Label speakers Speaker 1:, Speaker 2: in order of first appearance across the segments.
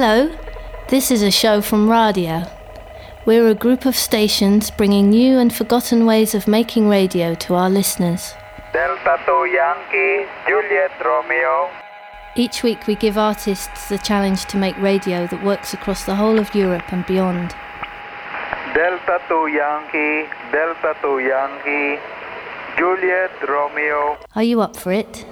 Speaker 1: Hello, this is a show from Radia. We're a group of stations bringing new and forgotten ways of making radio to our listeners.
Speaker 2: Delta 2 Yankee, Juliet Romeo.
Speaker 1: Each week we give artists the challenge to make radio that works across the whole of Europe and beyond.
Speaker 2: Delta 2 Yankee, Delta 2 Yankee, Juliet Romeo.
Speaker 1: Are you up for it?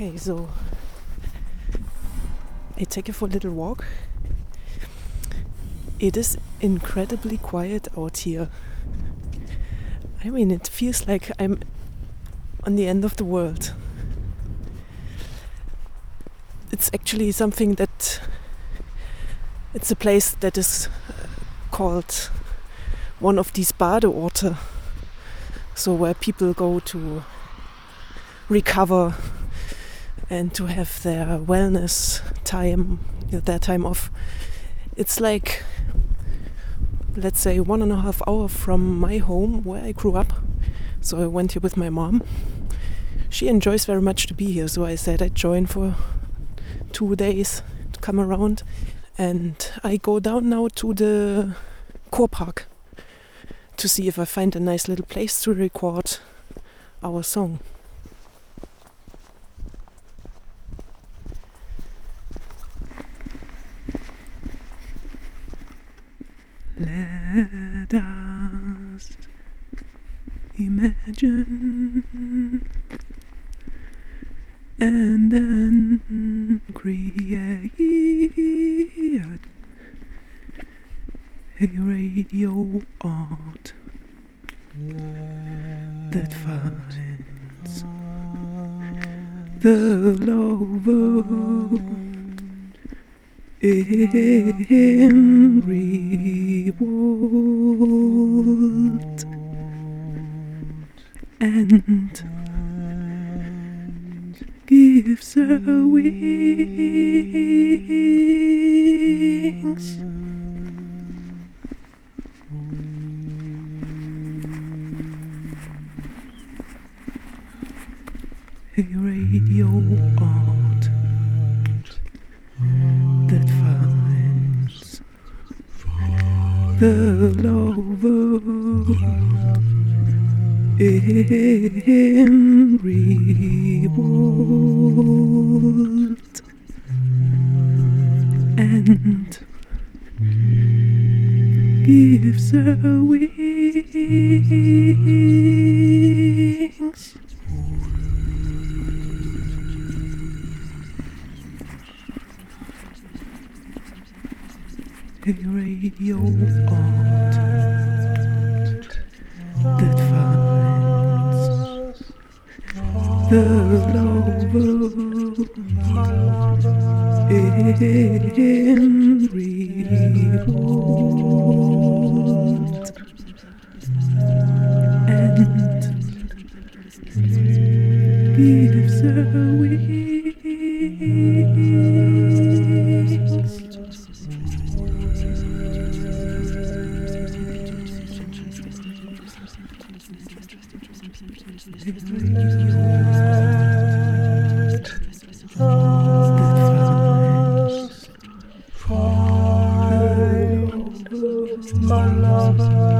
Speaker 3: Okay, so I take you for a little walk. It is incredibly quiet out here. I mean, it feels like I'm on the end of the world. It's actually something that it's a place that is uh, called one of these Badeorte. So where people go to recover and to have their wellness time, their time off. It's like, let's say, one and a half hour from my home where I grew up. So I went here with my mom. She enjoys very much to be here, so I said I'd join for two days to come around. And I go down now to the Kurpark to see if I find a nice little place to record our song. Let us imagine and then create a radio art that finds the lover in and gives her radio art that finds the lover
Speaker 4: Let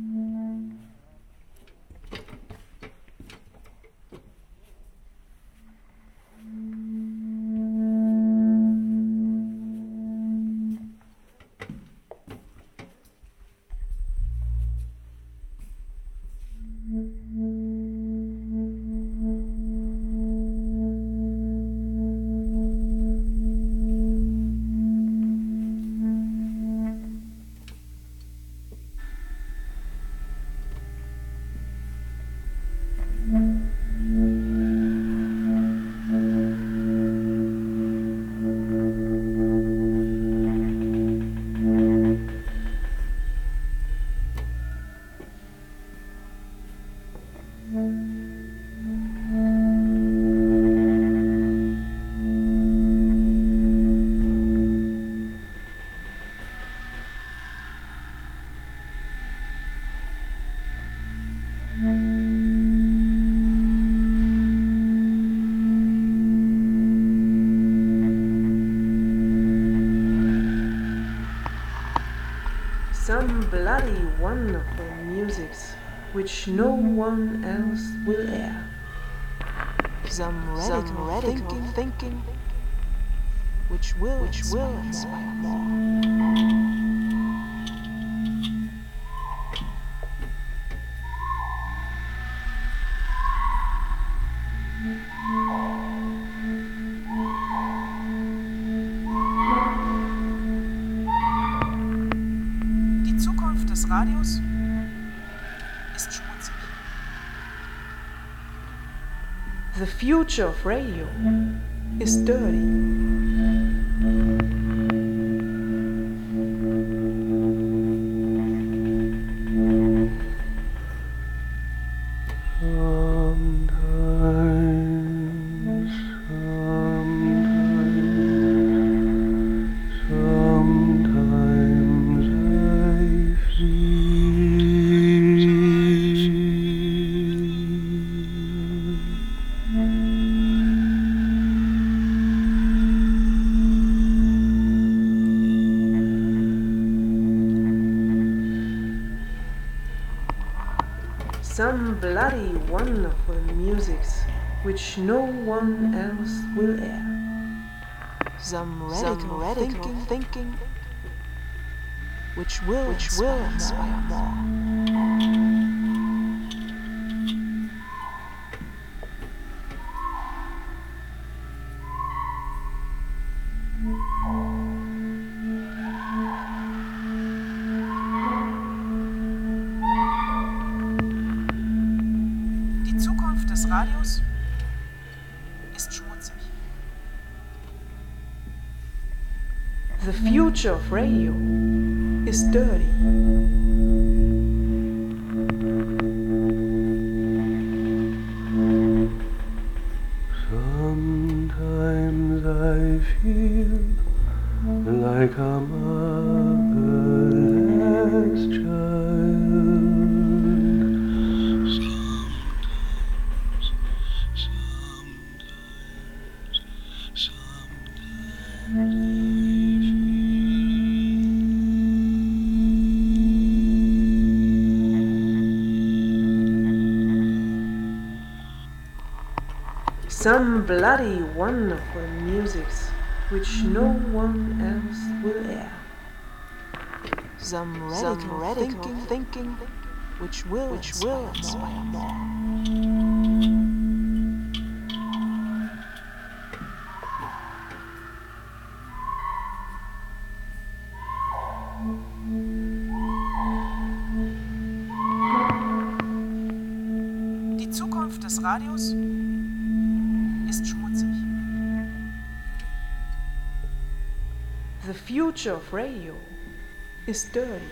Speaker 3: bloody wonderful musics which no one else will air.
Speaker 5: Some radical, Some radical thinking, thinking, which will, which will inspire more.
Speaker 3: Future of radio is dirty. Bloody wonderful musics which no one else will air.
Speaker 5: Some radical, Some radical thinking, thinking, which will, which will inspire more.
Speaker 3: Zukunft des Radios ist schmutzig. The future of radio is dirty. Wonderful musics which no one else will air.
Speaker 5: Some radical, Some radical thinking, thinking, which will, which will inspire more.
Speaker 3: Future of radio is dirty.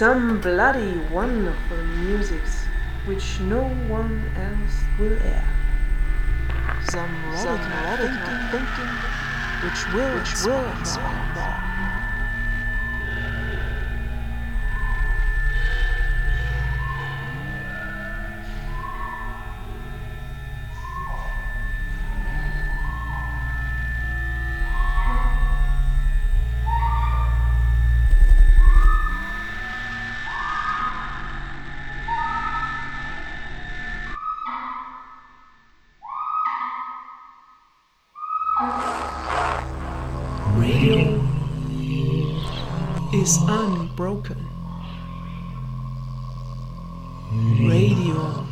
Speaker 3: Some bloody wonderful musics which no one else will air.
Speaker 5: Some radical, radical thinking, which will, which will inspire
Speaker 3: is unbroken. Radio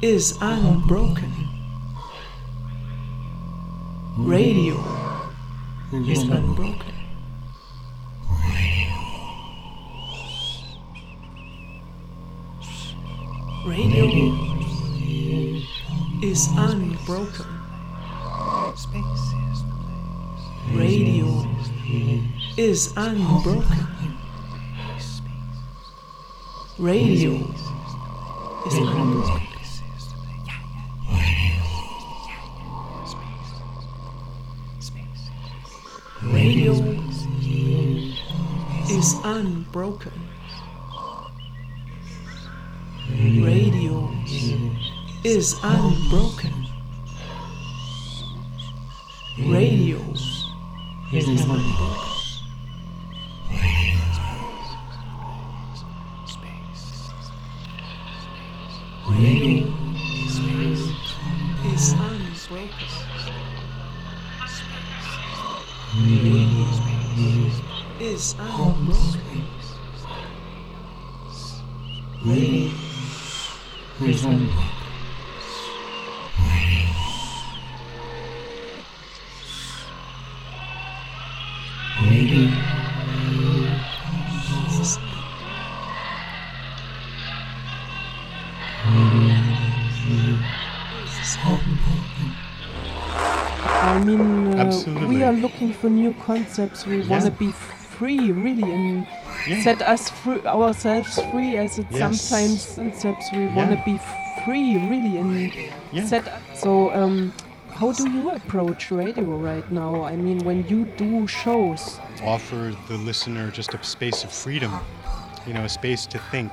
Speaker 3: is unbroken. Radio is unbroken. Radio is unbroken. Is unbroken. Radio is unbroken. Radio is unbroken. Radio is unbroken. Radio is unbroken. space.
Speaker 6: I mean, uh, we are looking for new concepts. We yeah. want to be free, really, and
Speaker 7: Yeah.
Speaker 6: set us free, ourselves free, as it
Speaker 7: Yes.
Speaker 6: sometimes concepts. We want to be free, really, and
Speaker 7: Yeah.
Speaker 6: set. So, um, how do you approach radio right now? I mean, when you do shows,
Speaker 7: offer the listener just a space of freedom, you know, a space to think.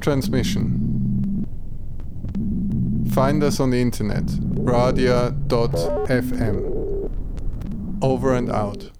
Speaker 8: transmission. Find us on the internet, radia.fm. Over and out.